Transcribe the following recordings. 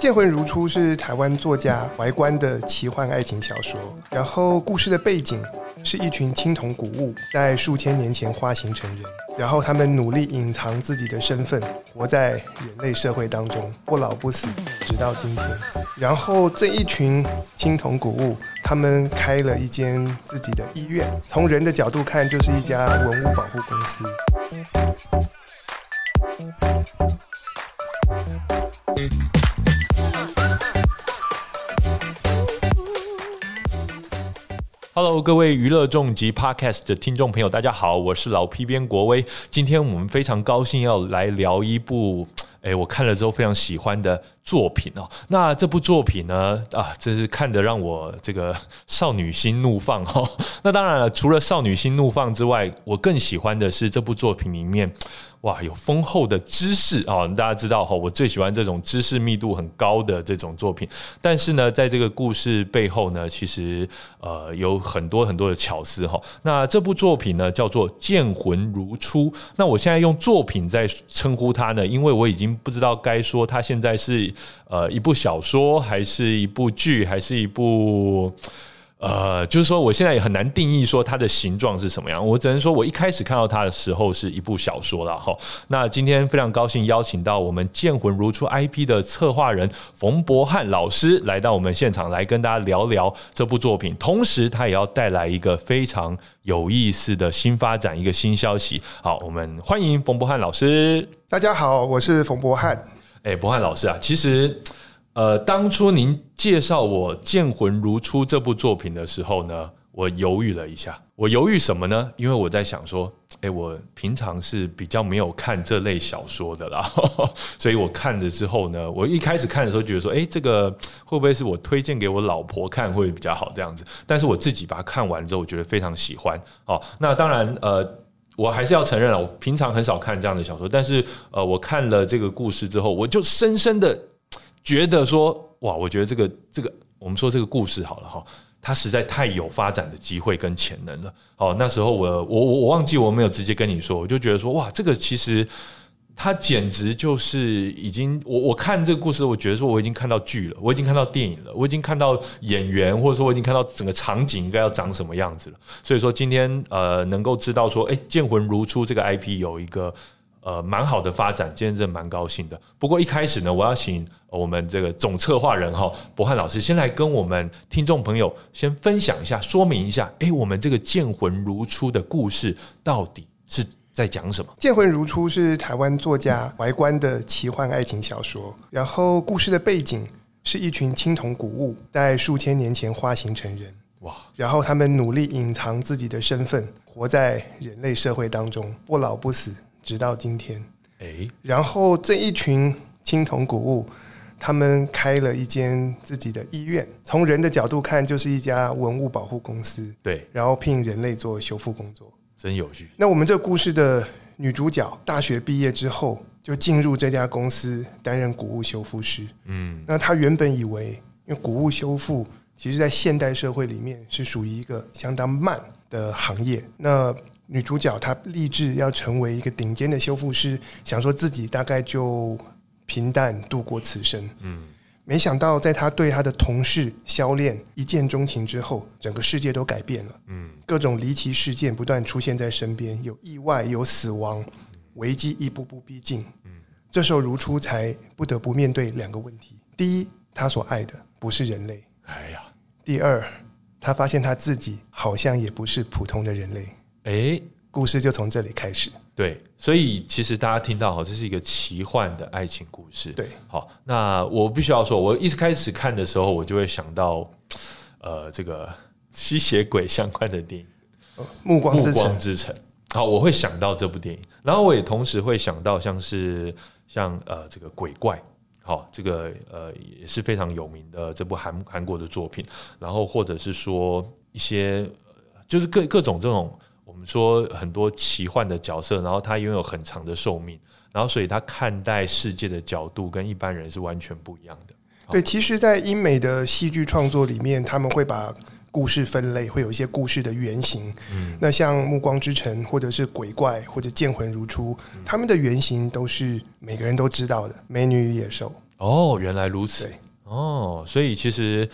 剑魂如初是台湾作家怀观的奇幻爱情小说，然后故事的背景是一群青铜古物在数千年前化形成人，然后他们努力隐藏自己的身份，活在人类社会当中，不老不死，直到今天。然后这一群青铜古物，他们开了一间自己的医院，从人的角度看，就是一家文物保护公司。Hello，各位娱乐重疾 Podcast 的听众朋友，大家好，我是老 P 边国威。今天我们非常高兴要来聊一部，哎，我看了之后非常喜欢的作品哦。那这部作品呢，啊，真是看得让我这个 少女心怒放哦。那当然了，除了少女心怒放之外，我更喜欢的是这部作品里面。哇，有丰厚的知识啊！大家知道哈，我最喜欢这种知识密度很高的这种作品。但是呢，在这个故事背后呢，其实呃有很多很多的巧思哈。那这部作品呢，叫做《剑魂如初》。那我现在用作品在称呼它呢，因为我已经不知道该说它现在是呃一部小说，还是一部剧，还是一部。呃，就是说，我现在也很难定义说它的形状是什么样。我只能说，我一开始看到它的时候是一部小说了哈。那今天非常高兴邀请到我们《剑魂如初》IP 的策划人冯博翰老师来到我们现场来跟大家聊聊这部作品，同时他也要带来一个非常有意思的新发展，一个新消息。好，我们欢迎冯博翰老师。大家好，我是冯博翰。哎，博翰老师啊，其实。呃，当初您介绍我《剑魂如初》这部作品的时候呢，我犹豫了一下。我犹豫什么呢？因为我在想说，哎，我平常是比较没有看这类小说的啦，所以我看了之后呢，我一开始看的时候觉得说，哎，这个会不会是我推荐给我老婆看会比较好这样子？但是我自己把它看完之后，我觉得非常喜欢。哦，那当然，呃，我还是要承认了，我平常很少看这样的小说，但是呃，我看了这个故事之后，我就深深的。觉得说哇，我觉得这个这个，我们说这个故事好了哈，它实在太有发展的机会跟潜能了。好，那时候我我我我忘记我没有直接跟你说，我就觉得说哇，这个其实它简直就是已经我我看这个故事，我觉得说我已经看到剧了，我已经看到电影了，我已经看到演员，或者说我已经看到整个场景应该要长什么样子了。所以说今天呃，能够知道说，哎，剑魂如初这个 IP 有一个。呃，蛮好的发展，今天真的蛮高兴的。不过一开始呢，我要请我们这个总策划人哈，博翰老师先来跟我们听众朋友先分享一下，说明一下，哎，我们这个剑魂如初的故事到底是在讲什么？剑魂如初是台湾作家怀观的奇幻爱情小说，然后故事的背景是一群青铜古物在数千年前化形成人，哇，然后他们努力隐藏自己的身份，活在人类社会当中，不老不死。直到今天，哎，然后这一群青铜古物，他们开了一间自己的医院。从人的角度看，就是一家文物保护公司。对，然后聘人类做修复工作，真有趣。那我们这故事的女主角大学毕业之后，就进入这家公司担任古物修复师。嗯，那她原本以为，因为古物修复，其实在现代社会里面是属于一个相当慢的行业。那女主角她立志要成为一个顶尖的修复师，想说自己大概就平淡度过此生。嗯，没想到在她对她的同事肖恋一见钟情之后，整个世界都改变了。嗯，各种离奇事件不断出现在身边，有意外，有死亡，危机一步步逼近。嗯，这时候如初才不得不面对两个问题：第一，他所爱的不是人类。哎呀，第二，他发现他自己好像也不是普通的人类。哎，故事就从这里开始。对，所以其实大家听到哈，这是一个奇幻的爱情故事。对，好，那我必须要说，我一开始看的时候，我就会想到，呃，这个吸血鬼相关的电影《暮光之城》之城。好，我会想到这部电影，然后我也同时会想到像是像呃这个鬼怪，好，这个呃也是非常有名的这部韩韩国的作品，然后或者是说一些就是各各种这种。我们说很多奇幻的角色，然后他拥有很长的寿命，然后所以他看待世界的角度跟一般人是完全不一样的。对，其实，在英美的戏剧创作里面，他们会把故事分类，会有一些故事的原型。嗯，那像《暮光之城》或者是鬼怪或者剑魂如初，他们的原型都是每个人都知道的美女与野兽。哦，原来如此对。哦，所以其实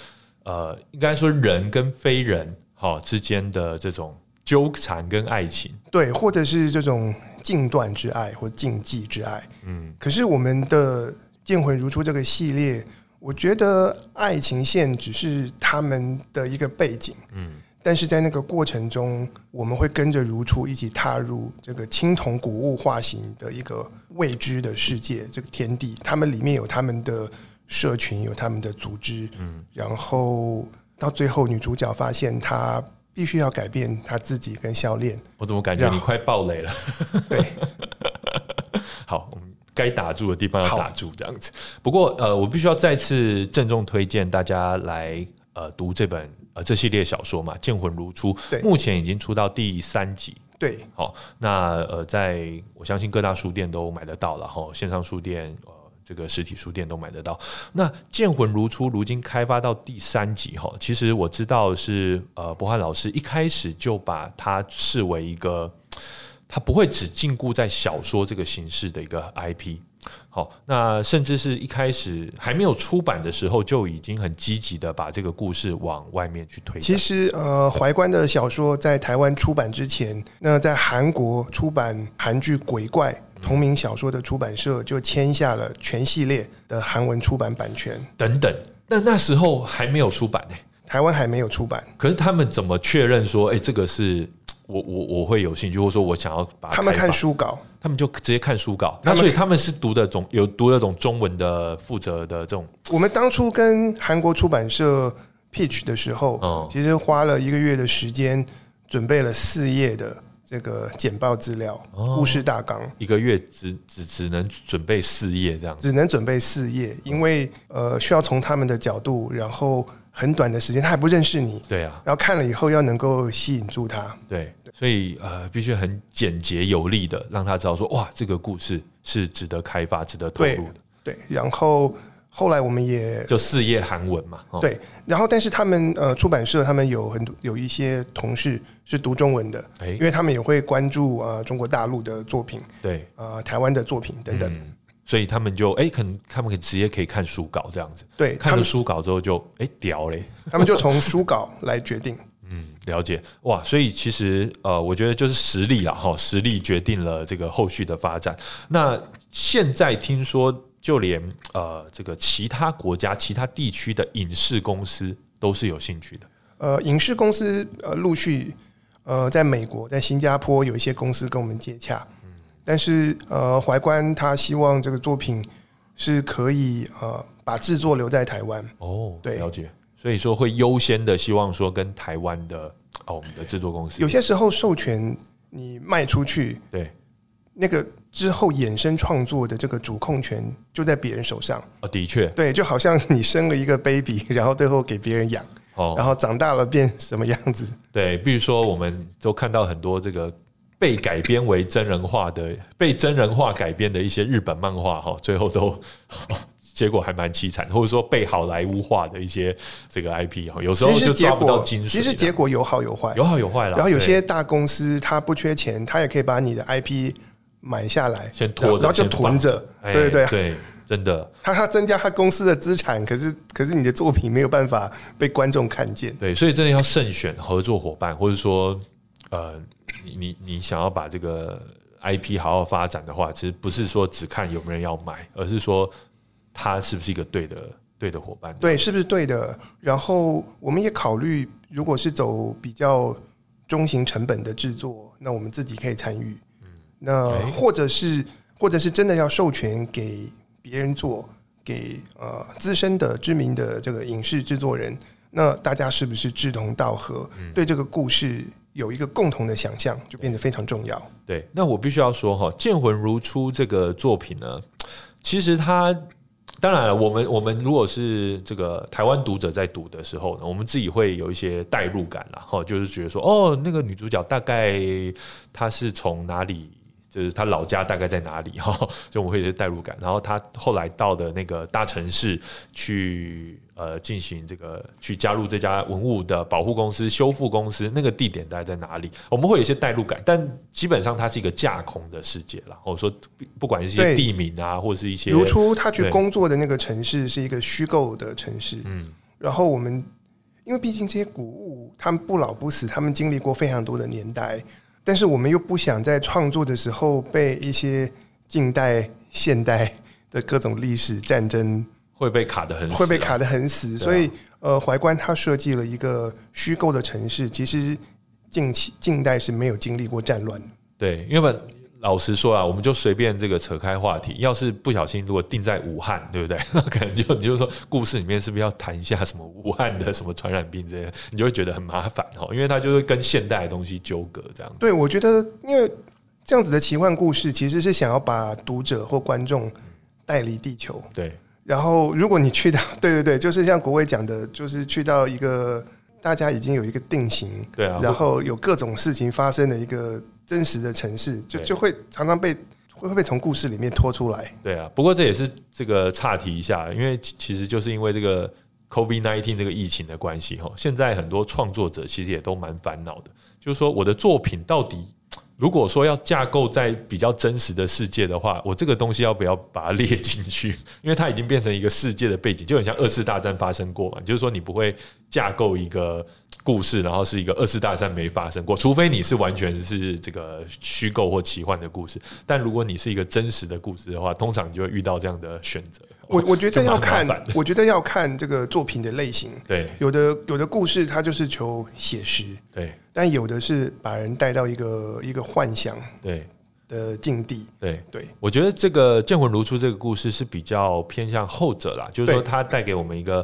呃，应该说人跟非人哈、之间的这种纠缠跟爱情，对，或者是这种禁断之爱或禁忌之爱。嗯，可是我们的《剑魂如初》这个系列，我觉得爱情线只是他们的一个背景。嗯，但是在那个过程中，我们会跟着如初一起踏入这个青铜古物化形的一个未知的世界，这个天地。他们里面有他们的社群，有他们的组织。嗯，然后到最后，女主角发现她必须要改变他自己跟教练。我怎么感觉你快爆雷了？对，好，我们该打住的地方要打住，这样子。不过呃，我必须要再次郑重推荐大家来呃读这本呃这系列小说嘛，《剑魂如初》对，目前已经出到第三集。对，好，那呃，在我相信各大书店都买得到了哈，线上书店呃。这个实体书店都买得到。那《剑魂如初》如今开发到第三集哈，其实我知道是呃，博翰老师一开始就把它视为一个，他不会只禁锢在小说这个形式的一个 IP。好，那甚至是一开始还没有出版的时候，就已经很积极的把这个故事往外面去推。其实呃，怀关的小说在台湾出版之前，那在韩国出版韩剧《鬼怪》同名小说的出版社就签下了全系列的韩文出版版权，等等，那那时候还没有出版呢、台湾还没有出版。可是他们怎么确认说，哎、这个是我我我会有兴趣，或者说我想要把他们看书稿，他们就直接看书稿。那所以他们是读的种有读那种中文的负责的这种我们当初跟韩国出版社 pitch 的时候，嗯。其实花了一个月的时间，准备了四页的这个简报资料、哦故事大纲。一个月只只只能准备四页这样子。只能准备四页，因为呃需要从他们的角度，然后很短的时间，他还不认识你，对啊，然后看了以后要能够吸引住他。对，所以呃，必须很简洁有力的让他知道说，哇，这个故事是值得开发、值得投入的。对，然后后来我们也就四页韩文嘛，哦、对，然后但是他们呃出版社他们有很多有一些同事是读中文的，哎因为他们也会关注呃中国大陆的作品，对，呃台湾的作品等等。嗯，所以他们就哎、可能他们可以直接可以看书稿这样子，对，看了书稿之后就哎、屌嘞。他们就从书稿来决定。嗯，了解哇，所以其实呃，我觉得就是实力了，哈，实力决定了这个后续的发展。那现在听说，就连呃这个其他国家、其他地区的影视公司都是有兴趣的。呃，影视公司呃陆续呃在美国、在新加坡有一些公司跟我们接洽，嗯但是呃怀关他希望这个作品是可以呃把制作留在台湾。哦，对了解。所以说会优先的希望说跟台湾的哦我们的制作公司有些时候授权你卖出去，对那个之后衍生创作的这个主控权就在别人手上。啊，的确对，就好像你生了一个 baby，然后最后给别人养，哦，然后长大了变什么样子？对，比如说我们都看到很多这个被改编为真人化的、被真人化改编的一些日本漫画哈，最后都 结果还蛮凄惨，或者说被好莱坞化的一些这个 IP 哈，有时候就抓不到果精髓。其实结果有好有坏，有好有坏了。然后有些大公司它不缺钱，它也可以把你的 IP 买下来，先拖着，然后就囤着对对对，对，真的他他增加他公司的资产，可是可是你的作品没有办法被观众看见。对，所以真的要慎选合作伙伴，或者说呃，你你你想要把这个 IP 好好发展的话，其实不是说只看有没有人要买，而是说他是不是一个对的对的伙伴。对，是不是对的？然后我们也考虑，如果是走比较中型成本的制作，那我们自己可以参与。那哎。或者是或者是真的要授权给别人做，给呃资深的知名的这个影视制作人，那大家是不是志同道合，对这个故事有一个共同的想象，就变得非常重要。对，那我必须要说哈，《剑魂如初》这个作品呢，其实它当然了，我们我们如果是这个台湾读者在读的时候呢，我们自己会有一些代入感啦，哈，就是觉得说，哦，那个女主角大概她是从哪里就是他老家大概在哪里 哈，就我们会有些代入感。然后他后来到的那个大城市去呃进行这个去加入这家文物的保护公司、修复公司，那个地点大概在哪里？我们会有一些代入感，但基本上它是一个架空的世界了。或者说不管一些地名啊，或者是一些如初他去工作的那个城市是一个虚构的城市，嗯，然后我们因为毕竟这些古物他们不老不死，他们经历过非常多的年代。但是我们又不想在创作的时候被一些近代、现代的各种历史战争会被卡的很会被卡的很死，所以呃，怀观他设计了一个虚构的城市，其实近期近代是没有经历过战乱。对，因为老实说啊，我们就随便这个扯开话题。要是不小心，如果定在武汉，对不对？那可能就你就说故事里面是不是要谈一下什么武汉的什么传染病这些？你就会觉得很麻烦哦，因为它就是跟现代的东西纠葛这样。对，我觉得因为这样子的奇幻故事，其实是想要把读者或观众带离地球。对。然后，如果你去到，对对对，就是像国伟讲的，就是去到一个大家已经有一个定型，对啊，然后有各种事情发生的一个。真实的城市就就会常常被会会被从故事里面拖出来。对啊，不过这也是这个岔题一下，因为其实就是因为这个 COVID nineteen 这个疫情的关系哈，现在很多创作者其实也都蛮烦恼的，就是说我的作品到底。如果说要架构在比较真实的世界的话，我这个东西要不要把它列进去？因为它已经变成一个世界的背景，就很像二次大战发生过嘛。就是说，你不会架构一个故事，然后是一个二次大战没发生过，除非你是完全是这个虚构或奇幻的故事。但如果你是一个真实的故事的话，通常你就会遇到这样的选择。我我觉得要看，我觉得要看这个作品的类型。对，有的有的故事它就是求写实。对。但有的是把人带到一个一个幻想对的境地，对对，我觉得这个剑魂如初这个故事是比较偏向后者啦，就是说它带给我们一个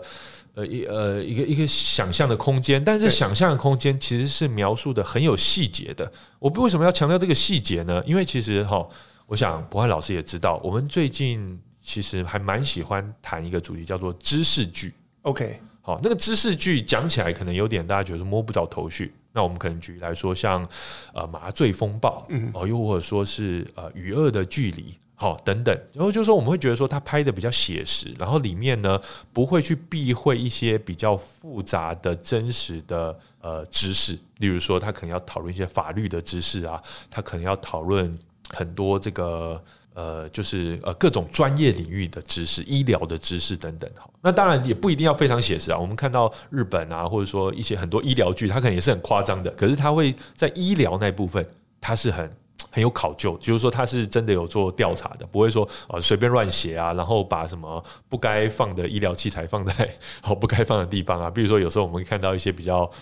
呃一呃一个一个想象的空间，但是想象的空间其实是描述的很有细节的。我为什么要强调这个细节呢？因为其实哈，我想博翰老师也知道，我们最近其实还蛮喜欢谈一个主题，叫做知识剧。OK，好，那个知识剧讲起来可能有点大家觉得摸不着头绪。那我们可能举例来说，像呃麻醉风暴，嗯哦，又或者说是呃与恶的距离，好等等，然后就是说我们会觉得说他拍的比较写实，然后里面呢不会去避讳一些比较复杂的真实的呃知识，例如说他可能要讨论一些法律的知识啊，他可能要讨论很多这个。呃，就是呃各种专业领域的知识、医疗的知识等等，哈。那当然也不一定要非常写实啊。我们看到日本啊，或者说一些很多医疗剧，它可能也是很夸张的。可是它会在医疗那部分，它是很很有考究，就是说它是真的有做调查的，不会说啊随便乱写啊，然后把什么不该放的医疗器材放在好不该放的地方啊。比如说有时候我们会看到一些比较。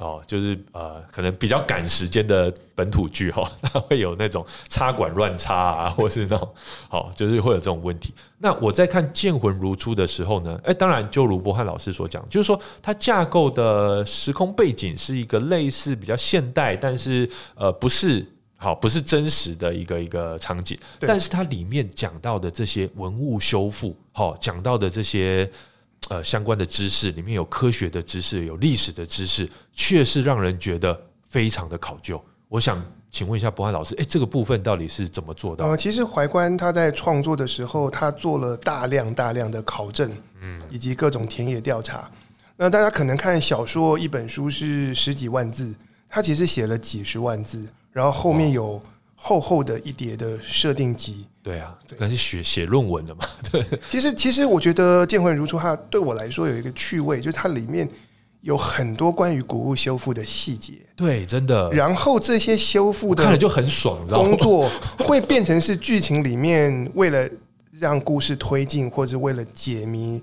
哦，就是呃，可能比较赶时间的本土剧哈，它会有那种插管乱插啊，或是那种，好，就是会有这种问题。那我在看《剑魂如初》的时候呢，哎，当然就如波汉老师所讲，就是说它架构的时空背景是一个类似比较现代，但是呃，不是好，不是真实的一个一个场景。但是它里面讲到的这些文物修复，好，讲到的这些。呃，相关的知识里面有科学的知识，有历史的知识，确实让人觉得非常的考究。我想请问一下博翰老师，哎，这个部分到底是怎么做到？呃，其实怀关他在创作的时候，他做了大量大量的考证，嗯，以及各种田野调查。那大家可能看小说一本书是十几万字，他其实写了几十万字，然后后面有厚厚的一叠的设定集。对啊，这个是写写论文的嘛？对。其实，其实我觉得《剑魂如初》它对我来说有一个趣味，就是它里面有很多关于古物修复的细节。对，真的。然后这些修复的看了就很爽，工作会变成是剧情里面为了让故事推进，或者为了解谜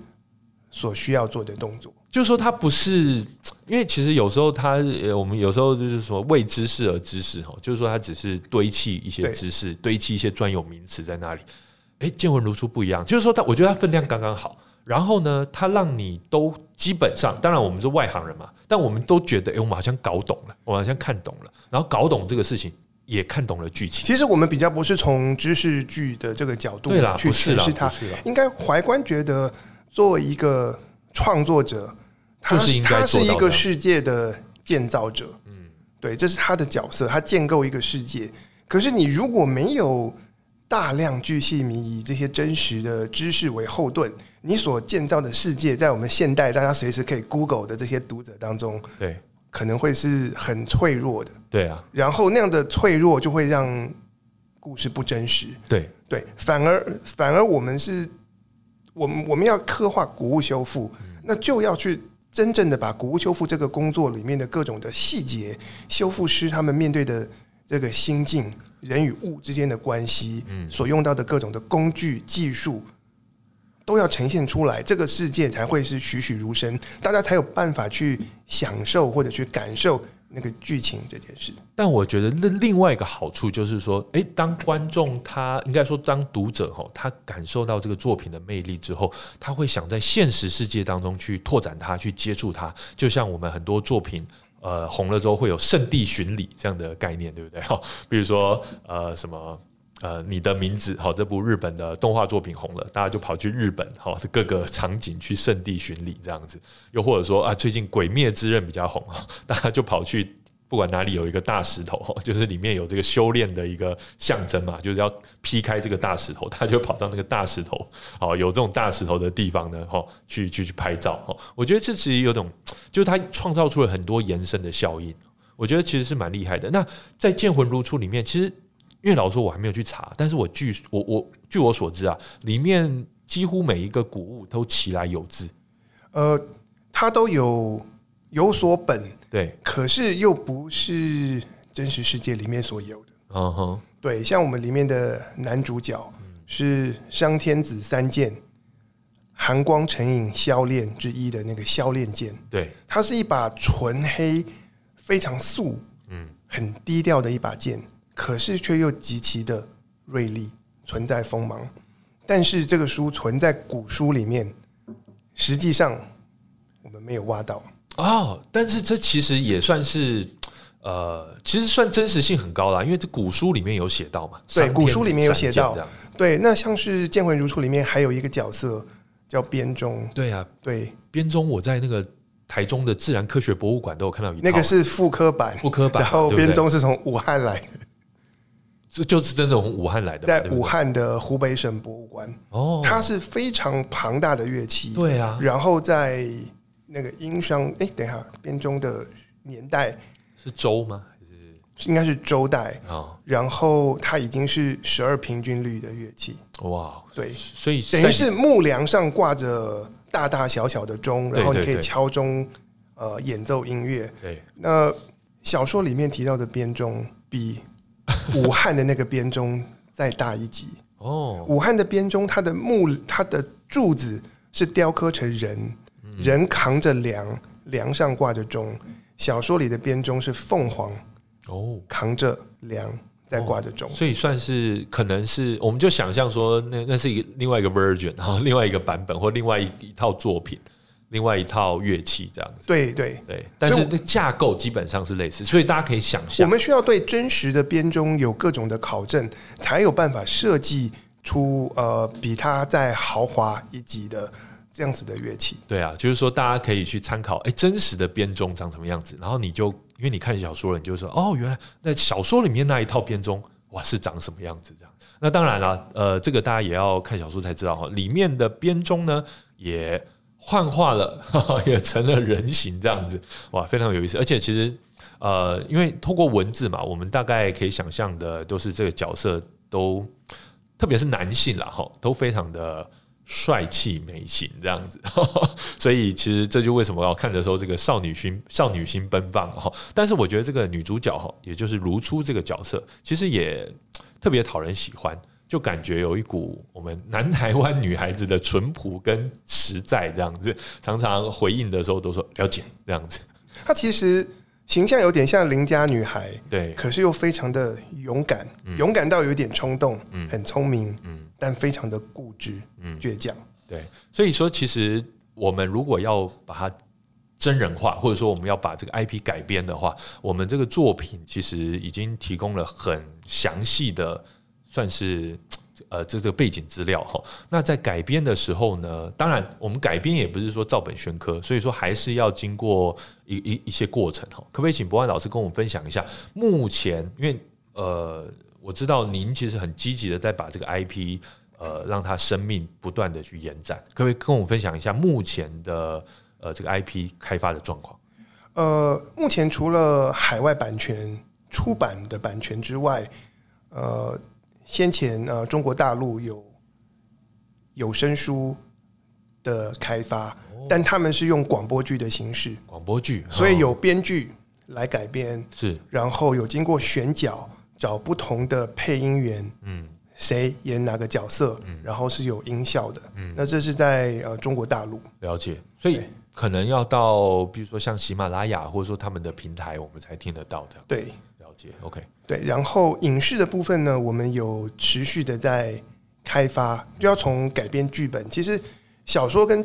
所需要做的动作。就是说，它不是因为其实有时候它，我们有时候就是说为知识而知识哈，就是说它只是堆砌一些知识，堆砌一些专有名词在那里。哎，见闻如初不一样，就是说它，我觉得它分量刚刚好。然后呢，它让你都基本上，当然我们是外行人嘛，但我们都觉得，哎，我们好像搞懂了，我好像看懂了，然后搞懂这个事情，也看懂了剧情。其实我们比较不是从知识剧的这个角度去诠释它，应该怀观觉得作为一个创作者。他是他是一个世界的建造者，嗯，对，这是他的角色，他建构一个世界。可是你如果没有大量巨细靡遗这些真实的知识为后盾，你所建造的世界，在我们现代大家随时可以 Google 的这些读者当中，对可能会是很脆弱的。对啊，然后那样的脆弱就会让故事不真实。对对，反而反而我们是，我们我们要刻画古物修复，那就要去真正的把古物修复这个工作里面的各种的细节，修复师他们面对的这个心境，人与物之间的关系，所用到的各种的工具技术。都要呈现出来，这个世界才会是栩栩如生，大家才有办法去享受或者去感受那个剧情这件事。但我觉得另另外一个好处就是说，诶，当观众他应该说当读者吼，他感受到这个作品的魅力之后，他会想在现实世界当中去拓展它，去接触它。就像我们很多作品，呃，红了之后会有圣地巡礼这样的概念，对不对？哈，比如说呃什么。呃，你的名字好，这部日本的动画作品红了，大家就跑去日本好各个场景去圣地巡礼这样子。又或者说啊，最近《鬼灭之刃》比较红，大家就跑去不管哪里有一个大石头，就是里面有这个修炼的一个象征嘛，就是要劈开这个大石头，他就跑到那个大石头，好有这种大石头的地方呢，哈，去去去拍照哈。我觉得这其实有种，就是他创造出了很多延伸的效应，我觉得其实是蛮厉害的。那在《剑魂如初》里面，其实。因为老实说，我还没有去查，但是我据我我据我所知啊，里面几乎每一个古物都其来有字，呃，它都有有所本，对，可是又不是真实世界里面所有的，嗯哼，对，像我们里面的男主角是商天子三剑寒光成影销炼之一的那个销炼剑，对，它是一把纯黑、非常素、嗯，很低调的一把剑。可是却又极其的锐利，存在锋芒。但是这个书存在古书里面，实际上我们没有挖到哦。但是这其实也算是，呃，其实算真实性很高啦，因为这古书里面有写到嘛。对，古书里面有写到。对，那像是《剑魂如初》里面还有一个角色叫编钟。对啊，对，编钟我在那个台中的自然科学博物馆都有看到一那个是复刻版，复刻版，然后编钟是从武汉来的。这就是真的从武汉来的，在武汉的湖北省博物馆哦，它是非常庞大的乐器，对啊。然后在那个殷商，哎，等一下，编钟的年代是周吗？还是应该是周代啊？然后它已经是十二平均律的乐器，哇，对，所以等于是木梁上挂着大大小小的钟，然后你可以敲钟，呃，演奏音乐。对，那小说里面提到的编钟比。武汉的那个编钟再大一级。哦，武汉的编钟，它的木，它的柱子是雕刻成人，人扛着梁，梁上挂着钟。小说里的编钟是凤凰哦，扛着梁在挂着钟，所以算是可能是，我们就想象说，那那是一个另外一个 version 哈，另外一个版本或另外一一套作品。另外一套乐器这样子，对对对，但是架构基本上是类似，所以大家可以想象，我们需要对真实的编钟有各种的考证，才有办法设计出呃比它再豪华一级的这样子的乐器。对啊，就是说大家可以去参考，哎，真实的编钟长什么样子，然后你就因为你看小说了，你就说哦，原来那小说里面那一套编钟哇是长什么样子这样。那当然了，呃，这个大家也要看小说才知道哈，里面的编钟呢也。幻化了，也成了人形这样子，哇，非常有意思。而且其实，呃，因为透过文字嘛，我们大概可以想象的都是这个角色都，特别是男性啦，哈，都非常的帅气美型这样子。所以其实这就为什么要看的时候，这个少女心少女心奔放哈。但是我觉得这个女主角哈，也就是如初这个角色，其实也特别讨人喜欢。就感觉有一股我们南台湾女孩子的淳朴跟实在这样子，常常回应的时候都说了解这样子。她其实形象有点像邻家女孩，对，可是又非常的勇敢，勇敢到有点冲动，嗯，很聪明，嗯，但非常的固执，嗯，倔强。对，所以说其实我们如果要把它真人化，或者说我们要把这个 IP 改编的话，我们这个作品其实已经提供了很详细的。算是呃，这这个背景资料哈。那在改编的时候呢，当然我们改编也不是说照本宣科，所以说还是要经过一一一些过程哈。可不可以请博安老师跟我们分享一下？目前因为呃，我知道您其实很积极的在把这个 IP 呃让它生命不断的去延展，可不可以跟我们分享一下目前的呃这个 IP 开发的状况？呃，目前除了海外版权出版的版权之外，呃，先前呃中国大陆有有声书的开发，但他们是用广播剧的形式，广播剧，哦。所以有编剧来改编，是。然后有经过选角，找不同的配音员，嗯。谁演哪个角色，嗯。然后是有音效的。嗯。那这是在呃中国大陆。了解，所以可能要到比如说像喜马拉雅或者说他们的平台，我们才听得到这样。对。了解，OK，对，然后影视的部分呢，我们有持续的在开发，就要从改编剧本。其实小说跟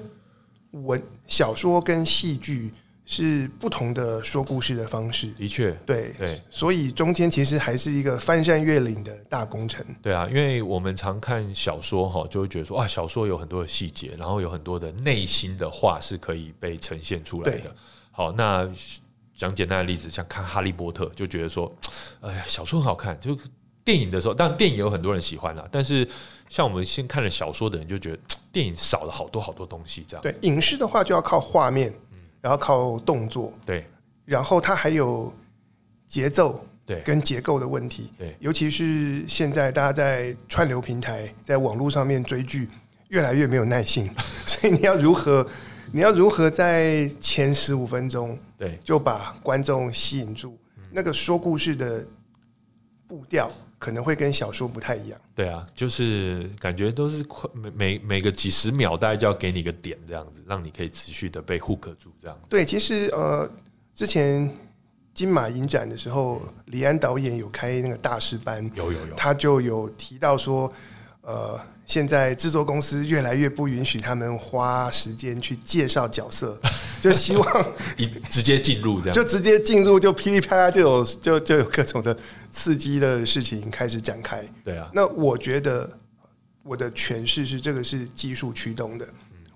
文小说跟戏剧是不同的说故事的方式。的确，对对所以中间其实还是一个翻山越岭的大工程。对啊，因为我们常看小说哈，就会觉得说啊，小说有很多的细节，然后有很多的内心的话是可以被呈现出来的。好，那讲简单的例子，像看《哈利波特》，就觉得说，哎呀，小说很好看，就电影的时候，当然电影有很多人喜欢啦，但是像我们先看了小说的人，就觉得电影少了好多好多东西，这样对，影视的话就要靠画面，然后靠动作，对。然后它还有节奏对。跟结构的问题。对。尤其是现在大家在串流平台、在网络上面追剧，越来越没有耐性，所以你要如何，你要如何在前十五分钟对就把观众吸引住？那个说故事的步调可能会跟小说不太一样。对啊，就是感觉都是快每每每个几十秒，大概就要给你一个点这样子，让你可以持续的被 hook 住这样子。对，其实呃，之前金马影展的时候，李安导演有开那个大师班，有有有，他就有提到说，呃，现在制作公司越来越不允许他们花时间去介绍角色，就希望一直接进入这样。就直接进入，就噼里啪啦就有就就有各种的刺激的事情开始展开。对啊，那我觉得我的诠释是这个是技术驱动的。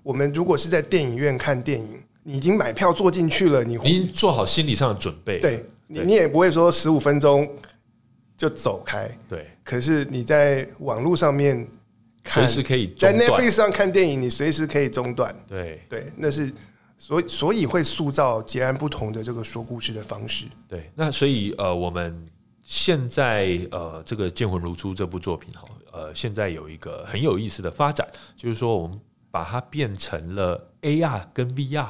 我们如果是在电影院看电影，你已经买票坐进去了，你你已经做好心理上的准备。对你你也不会说十五分钟就走开。对，可是你在网络上面看随时可以在。Netflix 上看电影，你随时可以中断。对对，那是所以所以会塑造截然不同的这个说故事的方式。对，那所以呃，我们现在呃，这个《剑魂如初》这部作品哈，呃，现在有一个很有意思的发展，就是说我们把它变成了 AR 跟 VR。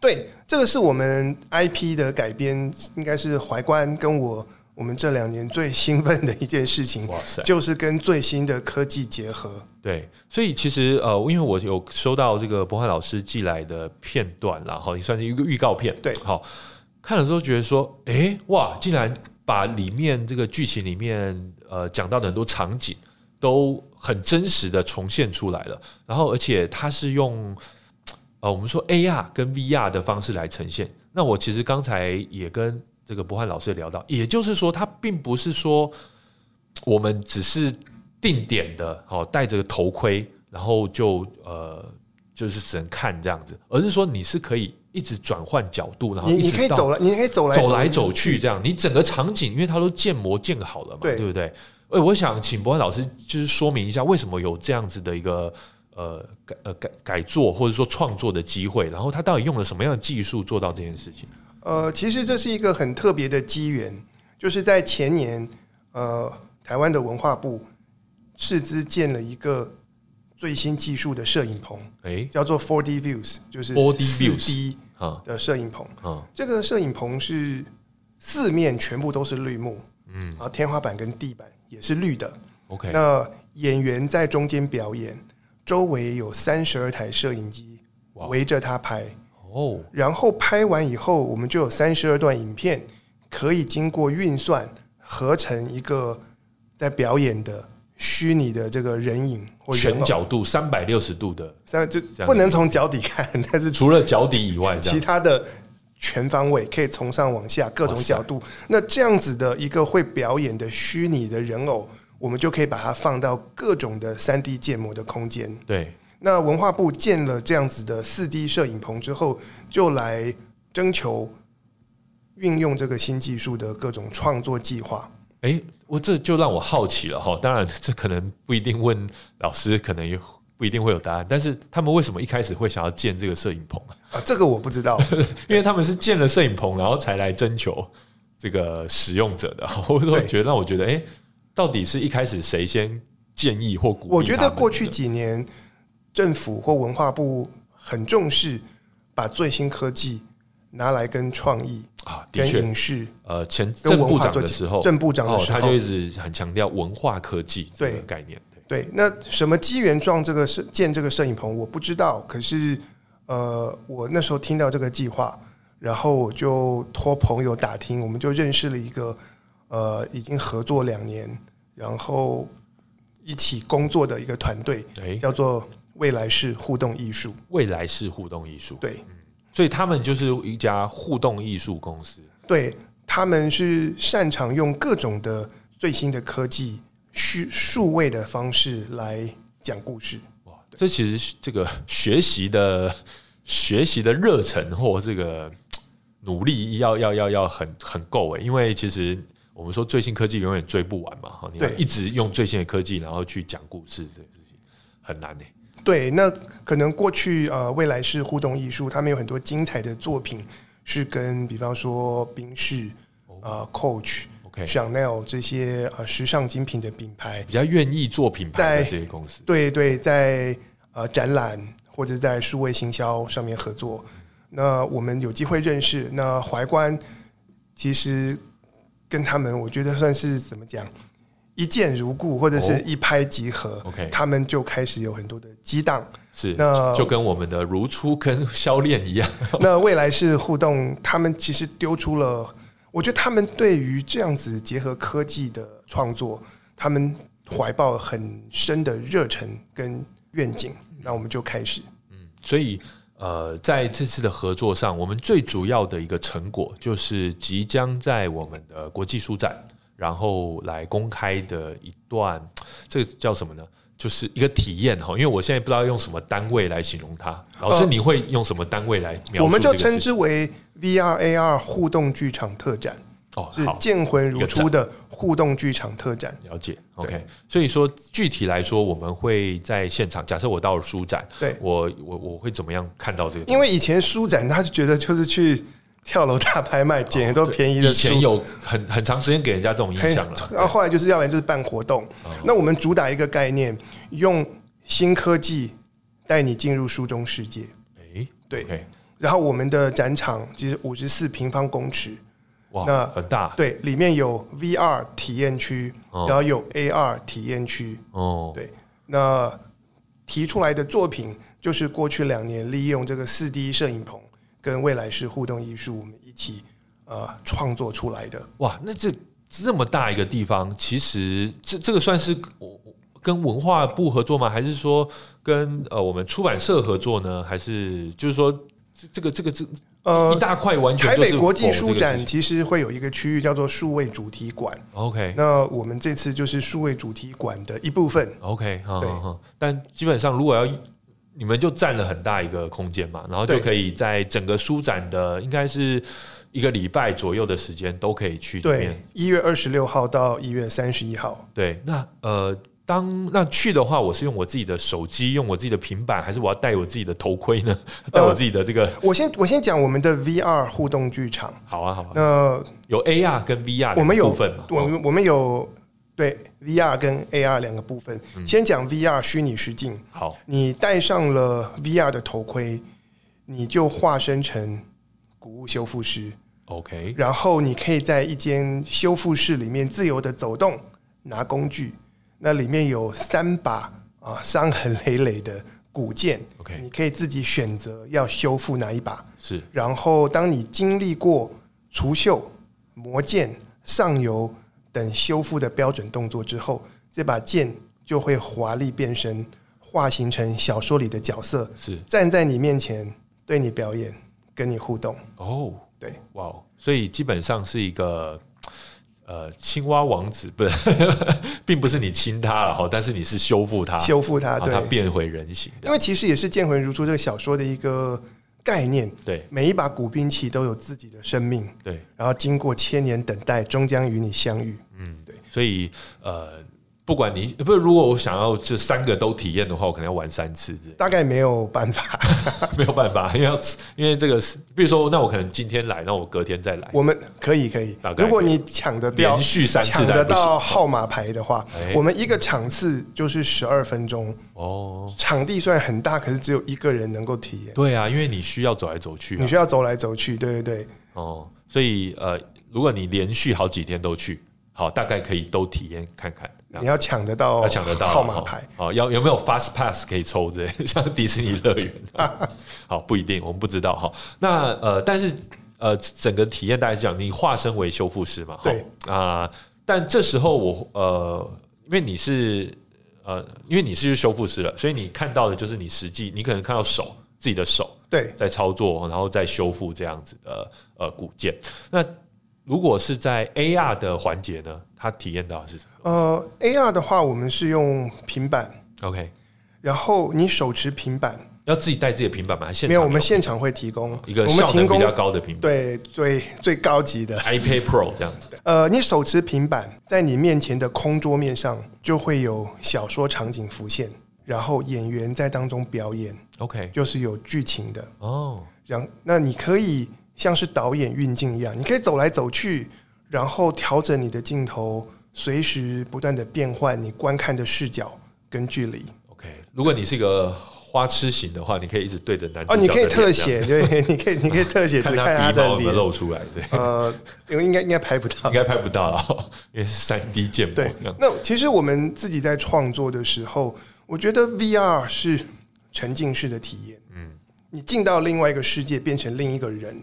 对，这个是我们 IP 的改编，应该是怀观跟我我们这两年最兴奋的一件事情，哇塞！就是跟最新的科技结合。对，所以其实呃，因为我有收到这个博翰老师寄来的片段啦，哈，也算是一个预告片。对好看了之后觉得说，诶，哇，竟然把里面这个剧情里面呃讲到的很多场景都很真实的重现出来了，然后而且它是用呃我们说 AR 跟 VR 的方式来呈现。那我其实刚才也跟这个博汉老师聊到，也就是说，他并不是说我们只是定点的，好戴着个头盔，然后就呃就是只能看这样子，而是说你是可以一直转换角度，然后你可以走来，你可以走来走来走去这样，你整个场景因为它都建模建好了嘛，对对不对？哎，我想请博汉老师就是说明一下，为什么有这样子的一个呃改呃改改做或者说创作的机会，然后他到底用了什么样的技术做到这件事情？呃，其实这是一个很特别的机缘，就是在前年，呃，台湾的文化部斥资建了一个最新技术的摄影棚，哎，叫做 Four D Views，就是 4D 四 views D 啊的摄影棚。啊这个摄影棚是四面全部都是绿幕，嗯，然后天花板跟地板也是绿的。，OK，那演员在中间表演，周围有三十二台摄影机围着他拍。哦，然后拍完以后，我们就有三十二段影片，可以经过运算合成一个在表演的虚拟的这个人影或人。全角度三百六十度的，三就不能从脚底看，但是除了脚底以外，其他的全方位可以从上往下各种角度。那这样子的一个会表演的虚拟的人偶，我们就可以把它放到各种的三 D 建模的空间。对，那文化部建了这样子的四 D 摄影棚之后，就来征求运用这个新技术的各种创作计划。哎，我这就让我好奇了哈。当然，这可能不一定问老师，可能有不一定会有答案。但是他们为什么一开始会想要建这个摄影棚啊？这个我不知道，因为他们是建了摄影棚，然后才来征求这个使用者的。我说觉得让我觉得，哎，到底是一开始谁先建议或鼓励？我觉得过去几年政府或文化部很重视把最新科技。拿来跟创意啊，跟影视，呃，前郑部长的时候，郑部长的时候，他就一直很强调文化科技这个概念。对，那什么机缘撞这个摄建这个摄影棚，我不知道。可是，呃，我那时候听到这个计划，然后我就托朋友打听，我们就认识了一个，呃，已经合作两年，然后一起工作的一个团队，叫做未来式互动艺术。未来式互动艺术，对。所以他们就是一家互动艺术公司，对，他们是擅长用各种的最新的科技、数数位的方式来讲故事。哇，这其实这个学习的 学习的热忱或这个努力要要要要很很够哎，因为其实我们说最新科技永远追不完嘛，哈，你要一直用最新的科技然后去讲故事，这个事情很难哎。对，那可能过去呃，未来是互动艺术，他们有很多精彩的作品，是跟比方说宾士啊、Coach、Chanel 这些呃时尚精品的品牌比较愿意做品牌的这些公司，对对，在呃展览或者在数位行销上面合作，那我们有机会认识。那怀观其实跟他们，我觉得算是怎么讲？一见如故，或者是一拍即合，OK，他们就开始有很多的激荡，是那就跟我们的如初跟销练一样。那未来是互动，他们其实丢出了，我觉得他们对于这样子结合科技的创作，他们怀抱很深的热忱跟愿景。那我们就开始，嗯，所以呃，在这次的合作上，我们最主要的一个成果就是即将在我们的国际书展。然后来公开的一段，这个叫什么呢？就是一个体验哈，因为我现在不知道用什么单位来形容它。老师，你会用什么单位来描述？我们就称之为 VR AR 互动剧场特展哦，是见魂如初的互动剧场特展。了解，OK。所以说具体来说，我们会在现场。假设我到了书展，对我我我会怎么样看到这个？因为以前书展，他就觉得就是去。跳楼大拍卖，捡很多便宜的。以前有很很长时间给人家这种印象了。然后后来就是要不然就是办活动。那我们主打一个概念，用新科技带你进入书中世界。哎，对。然后我们的展场其实五十四平方公尺，哇，那很大。对，里面有 VR 体验区，然后有 AR 体验区。哦，对。那提出来的作品就是过去两年利用这个四 D 摄影棚。跟未来式互动艺术，我们一起呃创作出来的。哇，那这这么大一个地方，其实这这个算是我跟文化部合作吗？还是说跟呃我们出版社合作呢？还是就是说这这个这个这呃一大块完全台北国际书展其实会有一个区域叫做数位主题馆。OK，那我们这次就是数位主题馆的一部分。OK，对，但基本上如果要。你们就占了很大一个空间嘛，然后就可以在整个书展的应该是一个礼拜左右的时间都可以去。对，一月二十六号到一月三十一号。对，那呃，当那去的话，我是用我自己的手机，用我自己的平板，还是我要戴我自己的头盔呢？戴我自己的这个？我先我先讲我们的 VR 互动剧场。好啊，好啊。那有 AR 跟 VR 我们有部分嘛？我我们有。对 VR 跟 AR 两个部分，先讲 VR 虚拟实境。好，你戴上了 VR 的头盔，你就化身成古物修复师。OK，然后你可以在一间修复室里面自由的走动，拿工具。那里面有三把啊伤痕累累的古剑。OK，你可以自己选择要修复哪一把。是，然后当你经历过除锈、磨剑、上油。等修复的标准动作之后，这把剑就会华丽变身，化形成小说里的角色，是站在你面前对你表演，跟你互动。哦，对，哇，所以基本上是一个呃青蛙王子，不是，并不是你亲他了哈，但是你是修复他，修复他，对，他变回人形。因为其实也是《剑魂如初》这个小说的一个概念，对。每一把古兵器都有自己的生命，对，然后经过千年等待，终将与你相遇。嗯，对。所以呃，不管你不是，如果我想要这三个都体验的话，我可能要玩三次，这 大概没有办法，没有办法，因为要因为这个是，比如说，那我可能今天来，那我隔天再来，我们可以可以。大。概如果你抢得掉连续三次抢得到号码牌的话哎，我们一个场次就是十二分钟，哦，场地虽然很大，可是只有一个人能够体验，对啊，因为你需要走来走去、啊。你，需要走来走去。对对对，哦，所以呃，如果你连续好几天都去，好，大概可以都体验看看。你要抢得到要抢得到号码牌。哦，哦要有没有 fast pass 可以抽之类，像迪士尼乐园？好，不一定，我们不知道哈。那呃，但是呃，整个体验大概是这样，你化身为修复师嘛？哈对啊、但这时候我呃，因为你是呃，因为你是修复师了，所以你看到的就是你实际，你可能看到手自己的手对，在操作，然后再修复这样子的呃古件。那如果是在 AR 的环节呢，它体验到的是什么呃，AR 的话，我们是用平板，？OK，然后你手持平板，要自己带自己的平板吗？还是现没有，我们现场会提供一个我们提供效能比较高的平板对最最高级的。，iPad Pro 这样子。呃，你手持平板，在你面前的空桌面上就会有小说场景浮现，然后演员在当中表演，OK，就是有剧情的。哦，然那你可以像是导演运镜一样，你可以走来走去，然后调整你的镜头，随时不断的变换你观看的视角跟距离。OK，如果你是一个花痴型的话，你可以一直对着男主哦，你可以特写，对，你可以你可以特写，只看他的脸。露出来，对，呃，因为应该应该拍不到应。该拍不到了，因为是三 D 建模对。，那其实我们自己在创作的时候，我觉得 VR 是沉浸式的体验。嗯，你进到另外一个世界，变成另一个人。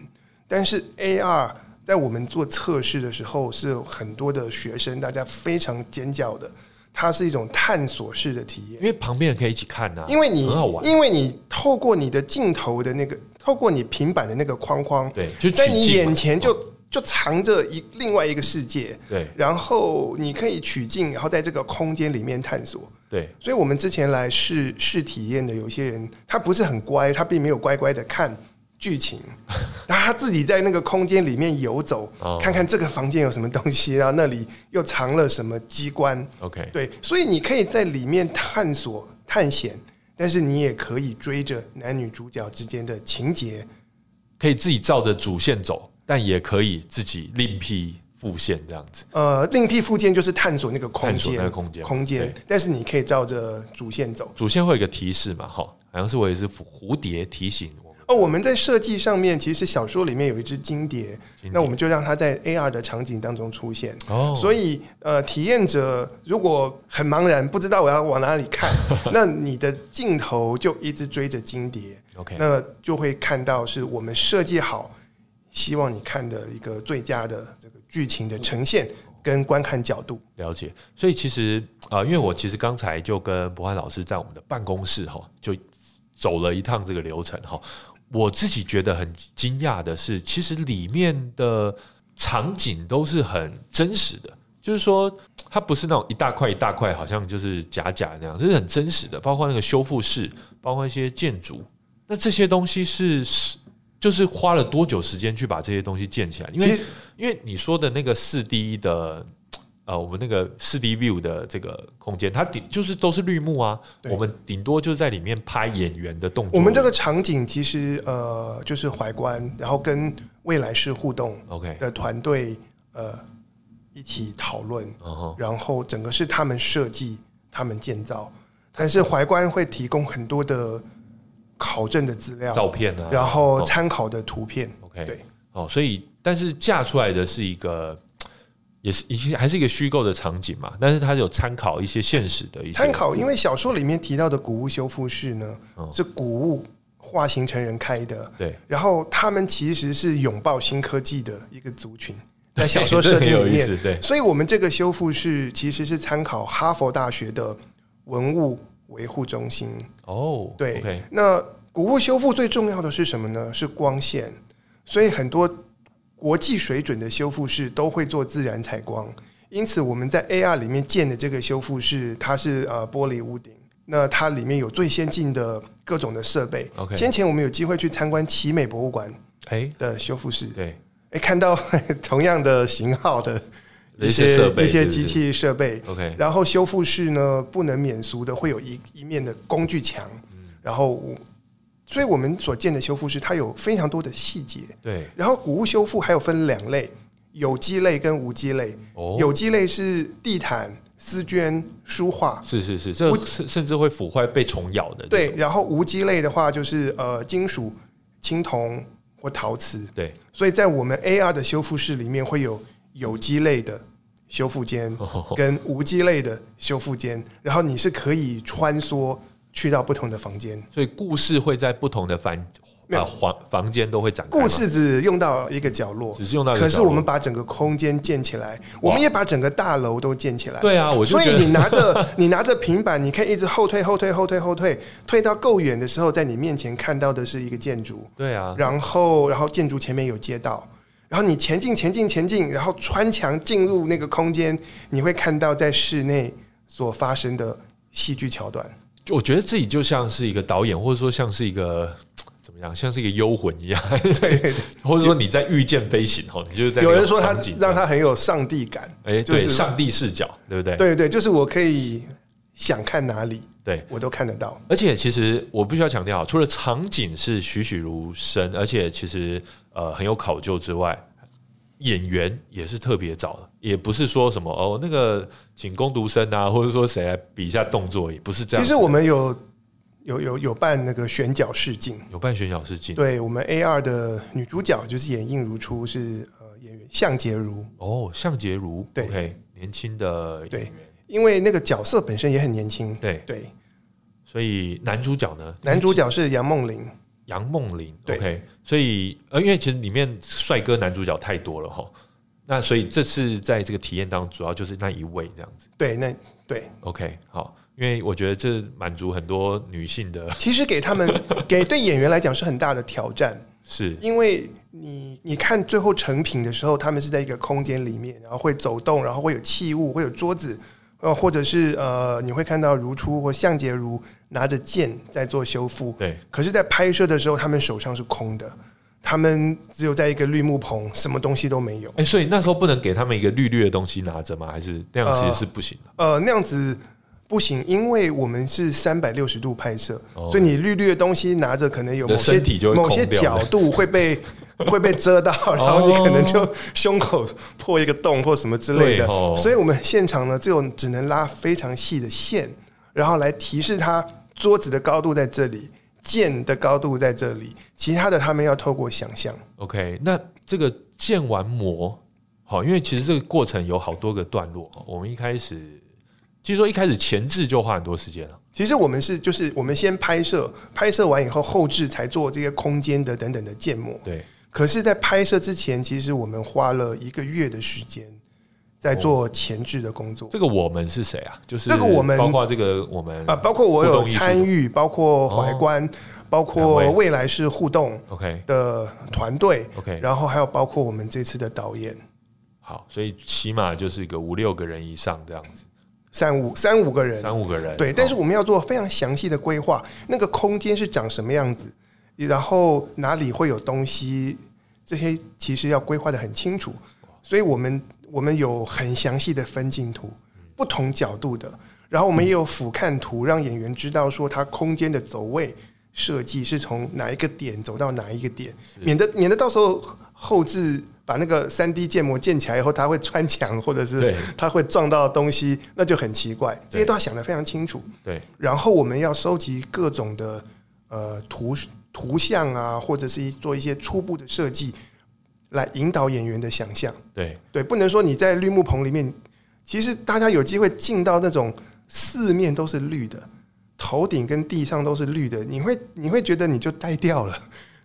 但是 AR 在我们做测试的时候，是有很多的学生，大家非常尖叫的。它是一种探索式的体验因，为旁边人可以一起看呐、因为你很好玩，因为你透过你的镜头的那个，透过你平板的那个框框，对，就在你眼前就就藏着一另外一个世界。对然后你可以取镜，然后在这个空间里面探索。对所以，我们之前来试试体验的有些人，他不是很乖，他并没有乖乖的看剧情，然后他自己在那个空间里面游走，哦看看这个房间有什么东西，然后那里又藏了什么机关。，OK，对，所以你可以在里面探索、探险，但是你也可以追着男女主角之间的情节。可以自己照着主线走，但也可以自己另辟副线这样子。呃，另辟附件就是探索那个空探索间，那个空间空间，但是你可以照着主线走。主线会有一个提示嘛，哈，好像是我也是蝴蝶提醒我们。哦，我们在设计上面，其实小说里面有一只金蝶，金那我们就让它在 AR 的场景当中出现。哦，所以，呃，体验者如果很茫然，不知道我要往哪里看，那你的镜头就一直追着金蝶，OK，那就会看到是我们设计好，希望你看的一个最佳的这个剧情的呈现跟观看角度。了解。所以其实啊、呃因为我其实刚才就跟博翰老师在我们的办公室哈，就走了一趟这个流程哈。我自己觉得很惊讶的是，其实里面的场景都是很真实的，就是说它不是那种一大块一大块，好像就是假假那样，这是很真实的。包括那个修复室，包括一些建筑，那这些东西是是就是花了多久时间去把这些东西建起来？因为因为你说的那个四 D 的，呃，我们那个四 D view 的这个空间，它顶就是都是绿幕啊，对我们顶多就在里面拍演员的动作。我们这个场景其实呃就是怀观，然后跟未来式互动 OK，的团队呃一起讨论，然后整个是他们设计、他们建造，但是怀观会提供很多的考证的资料，照片啊，然后哦参考的图片。OK，对，哦，所以但是架出来的是一个。也是一些还是一个虚构的场景嘛，但是它有参考一些现实的一些参考，因为小说里面提到的古物修复室呢，哦是古物化形成人开的，对。然后他们其实是拥抱新科技的一个族群，在小说设定里面，对。所以我们这个修复室其实是参考哈佛大学的文物维护中心。哦，对那古物修复最重要的是什么呢？是光线，所以很多国际水准的修复室都会做自然采光。因此，我们在 AR 里面建的这个修复室，它是呃玻璃屋顶。那它里面有最先进的各种的设备。OK 先前我们有机会去参观奇美博物馆哎，的修复室，对，哎，看到 同样的型号的一一些设备一些机器设备。OK，然后修复室呢，不能免俗的会有一一面的工具墙，然后，所以我们所见的修复室它有非常多的细节。对，然后古物修复还有分两类，有机类跟无机类。哦，有机类是地毯、丝绢、书画，是是是，这甚甚至会腐坏被虫咬的，对。然后无机类的话就是呃金属、青铜或陶瓷。对，所以在我们 AR 的修复室里面会有有机类的修复间哦 跟无机类的修复间，然后你是可以穿梭去到不同的房间。所以故事会在不同的房啊房房间都会展开，故事只用到一个角落，只是用到一个角落，可是我们把整个空间建起来，我们也把整个大楼都建起来。对啊，我就所以你拿着 你拿着平板，你可以一直后退、后退、后退、后退，退到够远的时候，在你面前看到的是一个建筑，对啊，然后然后建筑前面有街道，然后你前进、前进、前进，然后穿墙进入那个空间，你会看到在室内所发生的戏剧桥段。就我觉得自己就像是一个导演，或者说像是一个 怎么样，像是一个幽魂一样，对，或者说你在御剑飞行哦，你就是在有人说他让他很有上帝感，哎，对，就是上帝视角，对不对？对对，就是我可以想看哪里，对。我都看得到。而且其实我必须要强调，除了场景是栩栩如生，而且其实呃很有考究之外，演员也是特别找的，也不是说什么哦那个请工读生啊，或者说谁来比一下动作，也不是这样。其实我们有有有有办那个选角试镜，有办选角试镜。对我们 A 二的女主角就是演映如初是呃演员向洁如，哦，向洁如对。年轻的对演员，因为那个角色本身也很年轻，对，对，所以男主角呢，男主角是杨梦玲，杨梦玲对，OK，所以呃，因为其实里面帅哥男主角太多了哈，那所以这次在这个体验当中，主要就是那一位这样子。对，那对，，OK，好，因为我觉得这满足很多女性的 其实给他们 给对演员来讲是很大的挑战，是。因为你你看最后成品的时候，他们是在一个空间里面，然后会走动，然后会有器物，会有桌子，呃，或者是呃，你会看到如初或向杰如拿着剑在做修复，对可是，在拍摄的时候，他们手上是空的，他们只有在一个绿幕棚，什么东西都没有。哎、所以那时候不能给他们一个绿绿的东西拿着吗？还是那样其实是不行的？呃，那样子不行，因为我们是三百六十度拍摄，哦所以你绿绿的东西拿着，可能有某些身体就某些角度会被 会被遮到，然后你可能就胸口破一个洞或什么之类的。哦所以我们现场呢，只有只能拉非常细的线，然后来提示他桌子的高度在这里。剑的高度在这里，其他的他们要透过想象。OK，那这个建完模，好，因为其实这个过程有好多个段落。我们一开始，其实说一开始前置就花很多时间了。其实我们是就是我们先拍摄，拍摄完以后后置才做这些空间的等等的建模。对，可是，在拍摄之前，其实我们花了一个月的时间在做前置的工作。这个我们是谁啊？就是这个我们包括这个我们啊，包括我有参与，包括怀观，包括未来是互动 OK 的团队，OK。然后还有包括我们这次的导演。好，所以起码就是一个五六个人以上这样子，三五三五个人，三五个人。对，但是我们要做非常详细的规划，那个空间是长什么样子，然后哪里会有东西，这些其实要规划的很清楚。所以我们我们有很详细的分镜图，不同角度的，然后我们也有俯瞰图，让演员知道说他空间的走位设计是从哪一个点走到哪一个点，免得免得到时候后置把那个三 D 建模建起来以后，它会穿墙或者是对 它会撞到东西，那就很奇怪。这些都要想得非常清楚。对然后我们要收集各种的呃图图像啊，或者是一做一些初步的设计，来引导演员的想象。对对，不能说你在绿幕棚里面，其实大家有机会进到那种四面都是绿的，头顶跟地上都是绿的，你会你会觉得你就呆掉了，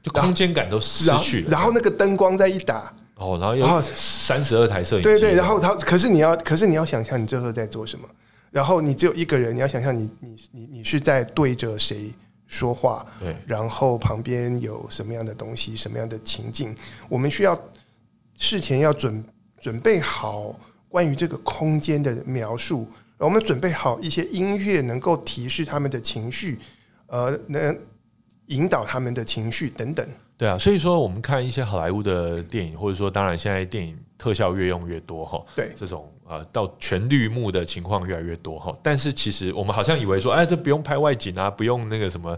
就空间感都失去了。然后那个灯光再一打，哦，然后然后三十二台摄影机，对对，然后他可是你要可是你要想象你这时候在做什么，然后你只有一个人，你要想象你你你你是在对着谁说话，对然后旁边有什么样的东西，什么样的情境，我们需要事前要准准备好关于这个空间的描述，我们准备好一些音乐，能够提示他们的情绪，呃，能引导他们的情绪等等。对啊，所以说我们看一些好莱坞的电影，或者说当然现在电影特效越用越多哈，对这种呃到全绿幕的情况越来越多哈。但是其实我们好像以为说，哎，这不用拍外景啊，不用那个什么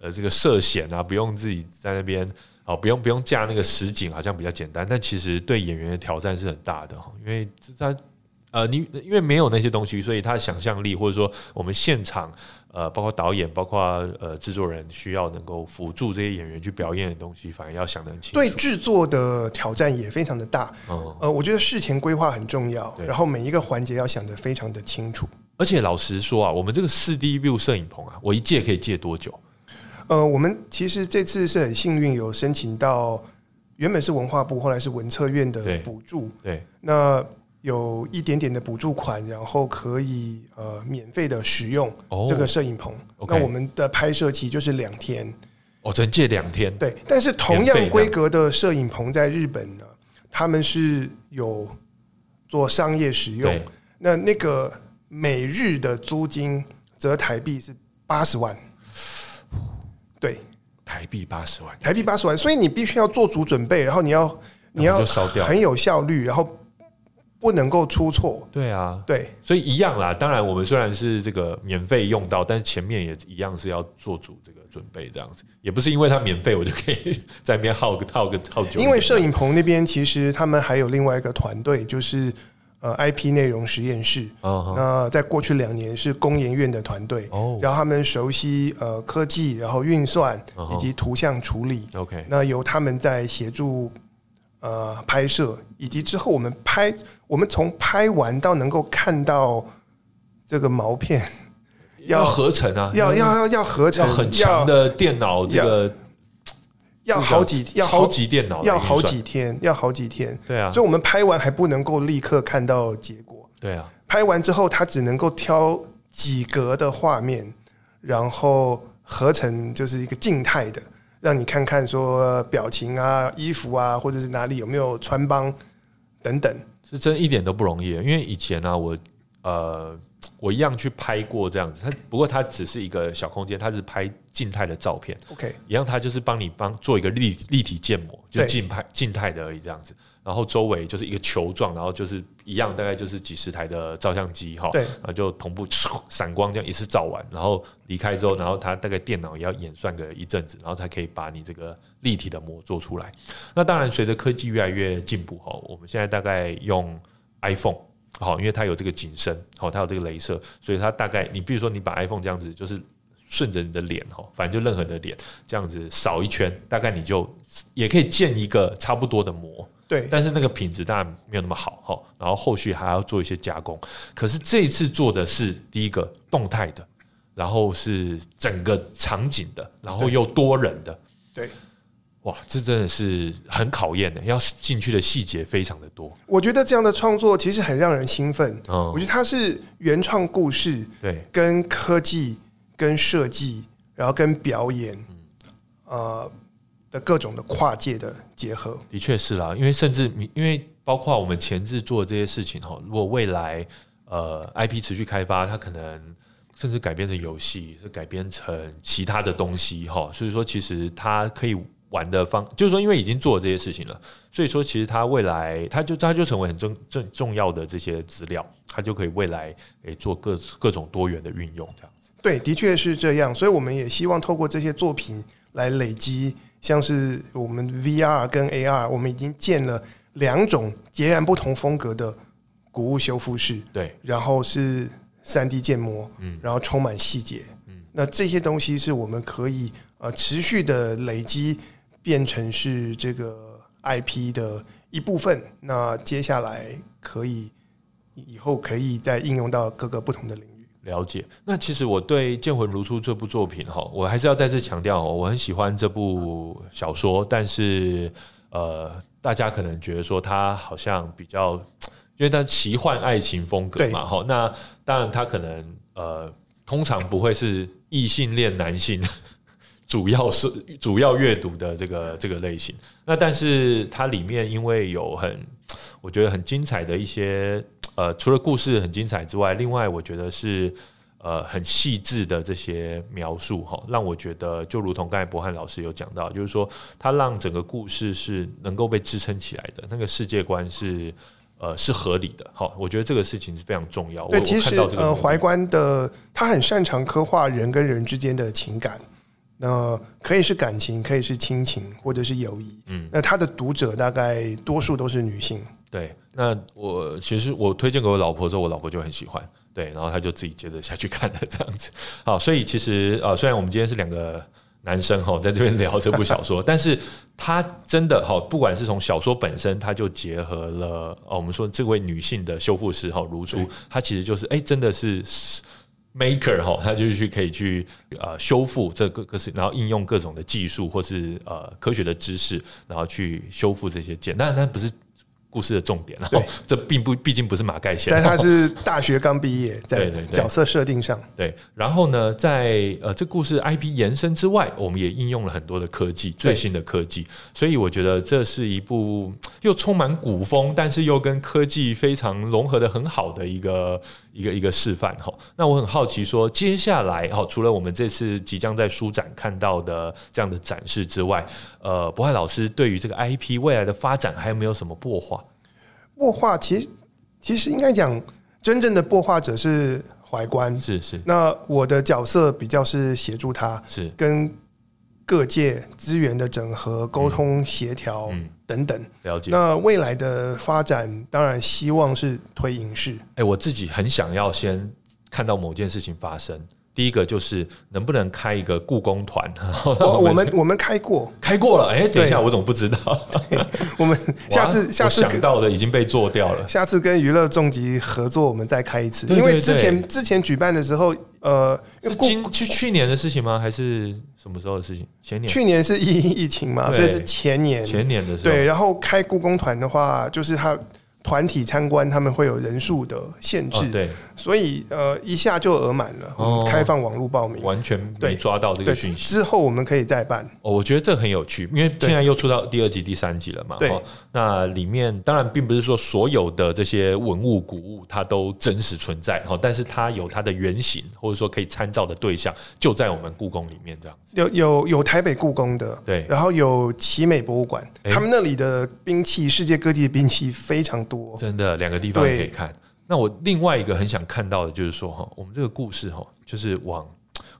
呃这个涉险啊，不用自己在那边哦，不用不用架那个实景，好像比较简单。但其实对演员的挑战是很大的哈，因为他呃你因为没有那些东西，所以他的想象力或者说我们现场。呃，包括导演，包括呃制作人，需要能够辅助这些演员去表演的东西，反而要想得很清楚。对制作的挑战也非常的大。嗯，呃，我觉得事前规划很重要，然后每一个环节要想得非常的清楚。而且老实说啊，我们这个四 D view 摄影棚啊，我一借可以借多久？呃，我们其实这次是很幸运，有申请到原本是文化部，后来是文策院的补助，对，那有一点点的补助款，然后可以呃免费的使用哦。这个摄影棚。那我们的拍摄期就是两天，哦只借两天。对。但是同样规格的摄影棚在日本呢，他们是有做商业使用，那那个每日的租金则台币是八十万，对，台币八十万，台币八十万，所以你必须要做足准备，然后你要你要很有效率，然后不能够出错，对啊，对。所以一样啦。当然，我们虽然是这个免费用到，但是前面也一样是要做足这个准备，这样子也不是因为它免费我就可以在那边耗个套个套久。因为摄影棚那边其实他们还有另外一个团队，就是呃 IP 内容实验室。那在过去两年是工研院的团队，哦然后他们熟悉呃科技，然后运算以及图像处理。，OK，那由他们在协助呃拍摄，以及之后我们拍，我们从拍完到能够看到这个毛片，要合成啊，要要要要合成，要很强的电脑这个要好几要超好级电脑要好几天，要好几天。对啊。所以我们拍完还不能够立刻看到结果，对啊，拍完之后他只能够挑几格的画面，然后合成就是一个静态的，让你看看说表情啊、衣服啊，或者是哪里有没有穿帮等等。是真一点都不容易，因为以前呢、我呃，我一样去拍过这样子，它不过它只是一个小空间，它是拍静态的照片，OK，一样它就是帮你帮做一个立立体建模，就对。静拍静态的而已这样子，然后周围就是一个球状，然后就是一样，大概就是几十台的照相机哈，对然后就同步闪光这样一次照完，然后离开之后，然后它大概电脑也要演算个一阵子，然后才可以把你这个立体的模做出来。那当然，随着科技越来越进步哈，我们现在大概用 iPhone。好，因为它有这个景深，好，它有这个镭射，所以它大概你比如说你把 iPhone 这样子，就是顺着你的脸哈，反正就任何的脸这样子扫一圈，大概你就也可以建一个差不多的模，对，但是那个品质当然没有那么好哈。然后后续还要做一些加工。可是这一次做的是第一个动态的，然后是整个场景的，然后又多人的，对，哇，这真的是很考验的，要进去的细节非常的多。我觉得这样的创作其实很让人兴奋。嗯我觉得它是原创故事对，跟科技、跟设计，然后跟表演，嗯呃的各种的跨界的结合。的确是啦，因为甚至因为包括我们前置做的这些事情哈，如果未来呃 IP 持续开发，它可能甚至改编成游戏，是改编成其他的东西哈，所以说其实它可以玩的方，就是说因为已经做了这些事情了，所以说其实它未来它就它就成为很重重重要的这些资料，它就可以未来诶做各各种多元的运用这样子。对，的确是这样，所以我们也希望透过这些作品来累积，像是我们 VR 跟 AR，我们已经建了两种截然不同风格的古物修复室，对，然后是三 D 建模，嗯然后充满细节，嗯那这些东西是我们可以呃持续的累积，变成是这个 IP 的一部分。那接下来可以以后可以再应用到各个不同的领域。了解。那其实我对《剑魂如初》这部作品哈，我还是要再次强调哦，我很喜欢这部小说，但是呃，大家可能觉得说它好像比较，因为它奇幻爱情风格嘛，哈。那当然，它可能呃，通常不会是异性恋男性。主要是主要阅读的这个这个类型，那但是它里面因为有很我觉得很精彩的一些呃，除了故事很精彩之外，另外我觉得是呃很细致的这些描述哈，让我觉得就如同刚才博翰老师有讲到，就是说他让整个故事是能够被支撑起来的，那个世界观是呃是合理的。好，我觉得这个事情是非常重要。对，其实呃，怀观观的他很擅长刻画人跟人之间的情感。那可以是感情，可以是亲情，或者是友谊。嗯，那他的读者大概多数都是女性。对，那我其实我推荐给我老婆之后，我老婆就很喜欢。对，然后她就自己接着下去看了这样子。好，所以其实呃，虽然我们今天是两个男生哈，在这边聊这部小说，但是他真的哈，不管是从小说本身，他就结合了哦，我们说这位女性的修复师哈，如初，她其实就是哎，真的是。Maker 哈，他就是去可以去呃修复这个个是，然后应用各种的技术或是呃科学的知识，然后去修复这些剑。那那不是。故事的重点，然后 这并不，毕竟不是马盖先，但他是大学刚毕业，在角色设定上，对。然后呢，在呃这故事 IP 延伸之外，我们也应用了很多的科技，最新的科技。所以我觉得这是一部 又充满古风，但是又跟科技非常融合的很好的一个一个一个示范哈。那我很好奇，说接下来哈，除了我们这次即将在书展看到的这样的展示之外，呃，博翰老师对于这个 IP 未来的发展还有没有什么擘画？擘画其实其实应该讲，真正的擘画者是怀观，是是。那我的角色比较是协助他，是跟各界资源的整合、沟通、协调等等。了解。那未来的发展，当然希望是推影视。哎，我自己很想要先看到某件事情发生。第一个就是能不能开一个故宫团？我们我们开过，开过了。哎，等一下，我怎么不知道？我们下次下次想到的已经被做掉了。下次跟娱乐重疾合作，我们再开一次。因为之前之前举办的时候，呃，今去去年的事情吗？还是什么时候的事情？前年？去年是疫 疫情嘛，所以是前年前年的时候。对，然后开故宫团的话，就是他。团体参观，他们会有人数的限制，对，所以呃一下就额满了。开放网络报名，完全没抓到这个讯息。之后我们可以再办。哦，我觉得这很有趣，因为现在又出到第二集、第三集了嘛。对，那里面当然并不是说所有的这些文物古物它都真实存在哈，但是它有它的原型，或者说可以参照的对象就在我们故宫里面这样。有有有台北故宫的，对，然后有奇美博物馆，他们那里的兵器，世界各地的兵器非常多。真的，两个地方可以看。那我另外一个很想看到的就是说，哈，我们这个故事哈，就是往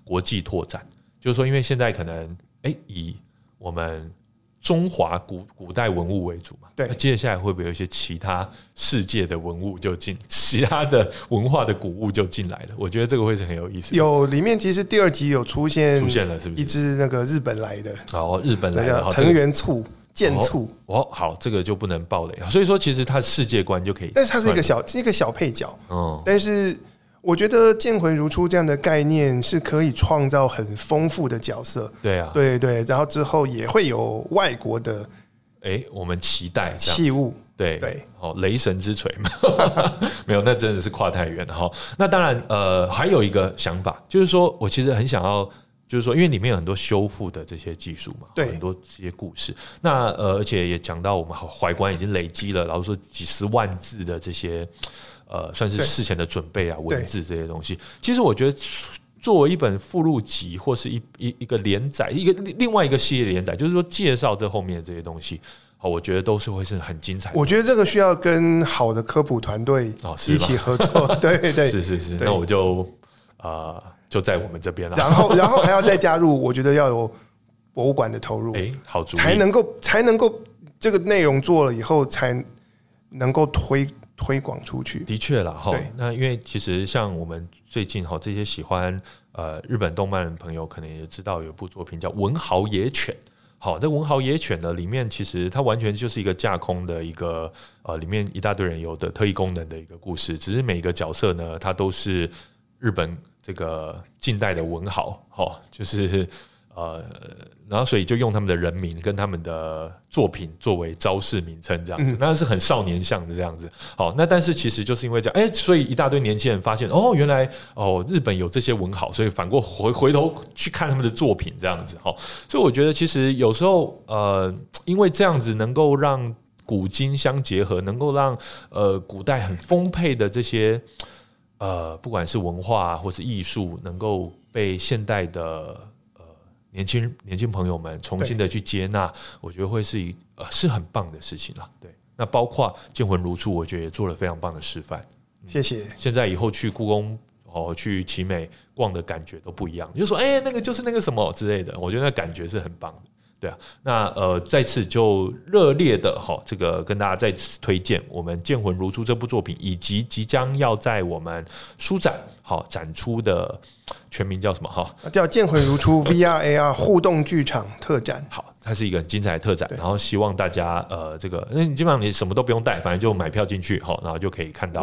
国际拓展。就是说，因为现在可能，哎，以我们中华古古代文物为主嘛，对。接下来会不会有一些其他世界的文物就进，其他的文化的古物就进来了？我觉得这个会是很有意思。有里面其实第二集有出现，出现了是不是？一只那个日本来的，哦，日本来的藤原醋。剑醋哦，好，这个就不能爆雷。所以说，其实它世界观就可以，但是它是一个小一个小配角。嗯，但是我觉得剑魂如初这样的概念是可以创造很丰富的角色。对啊，对对，然后之后也会有外国的，哎，我们期待器物。对对，哦，雷神之锤嘛，没有，那真的是跨太远了哈。那当然，呃，还有一个想法，就是说我其实很想要。就是说，因为里面有很多修复的这些技术嘛，对，很多这些故事。那呃，而且也讲到我们怀观已经累积了，然后说几十万字的这些呃，算是事前的准备啊，文字这些东西。其实我觉得，作为一本附录集或是一一一个连载，一个另外一个系列连载，就是说介绍这后面的这些东西，好，我觉得都是会是很精彩。我觉得这个需要跟好的科普团队一起合作。对 对，是是是。那我就啊。就在我们这边了，然后，然后还要再加入，我觉得要有博物馆的投入，哎，好主意，才能够才能够这个内容做了以后，才能够推推广出去。的确了，哈，那因为其实像我们最近哈，这些喜欢呃日本动漫的朋友，可能也知道有部作品叫《文豪野犬》。好，这《文豪野犬》呢，里面其实它完全就是一个架空的一个呃，里面一大堆人有的特异功能的一个故事，只是每一个角色呢，它都是日本。这个近代的文豪，哦，就是呃，然后所以就用他们的人名跟他们的作品作为招式名称，这样子，那是很少年相的这样子。好，那但是其实就是因为这样，哎，所以一大堆年轻人发现，哦，原来哦，日本有这些文豪，所以反过回回头去看他们的作品，这样子，哈。所以我觉得其实有时候，呃，因为这样子能够让古今相结合，能够让呃古代很丰沛的这些呃不管是文化或是艺术，能够被现代的呃年轻年轻朋友们重新的去接纳，我觉得会是一呃是很棒的事情啊。对，那包括剑魂如初，我觉得也做了非常棒的示范。谢谢。现在以后去故宫哦，去奇美逛的感觉都不一样。就说，哎，那个就是那个什么之类的，我觉得那感觉是很棒的。对啊，那呃，再次就热烈的哈，这个跟大家再次推荐我们《剑魂如初》这部作品，以及即将要在我们书展好展出的全名叫什么哈？叫《剑魂如初》VR AR 互动剧场特展。好，它是一个很精彩的特展，然后希望大家呃，这个，那你基本上你什么都不用带，反正就买票进去好，然后就可以看到。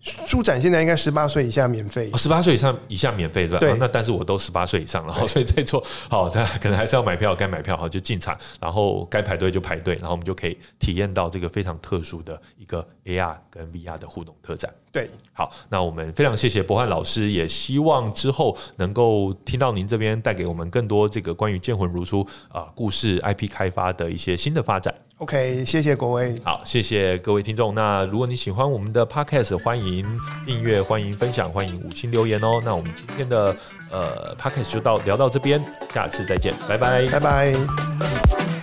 书展现在应该十八岁以下免费，十八岁以上以下免费对吧？对，那但是我都十八岁以上了，所以在做好，他可能还是要买票，该买票好就进场，然后该排队就排队，然后我们就可以体验到这个非常特殊的一个 AR 跟 VR 的互动特展。对，好，那我们非常谢谢博翰老师，也希望之后能够听到您这边带给我们更多这个关于剑魂如初啊故事 IP 开发的一些新的发展。OK，谢谢各位。好，谢谢各位听众。那如果你喜欢我们的 Podcast，欢迎订阅，欢迎分享，欢迎五星留言哦。那我们今天的呃 Podcast 就到聊到这边，下次再见，拜拜，拜拜。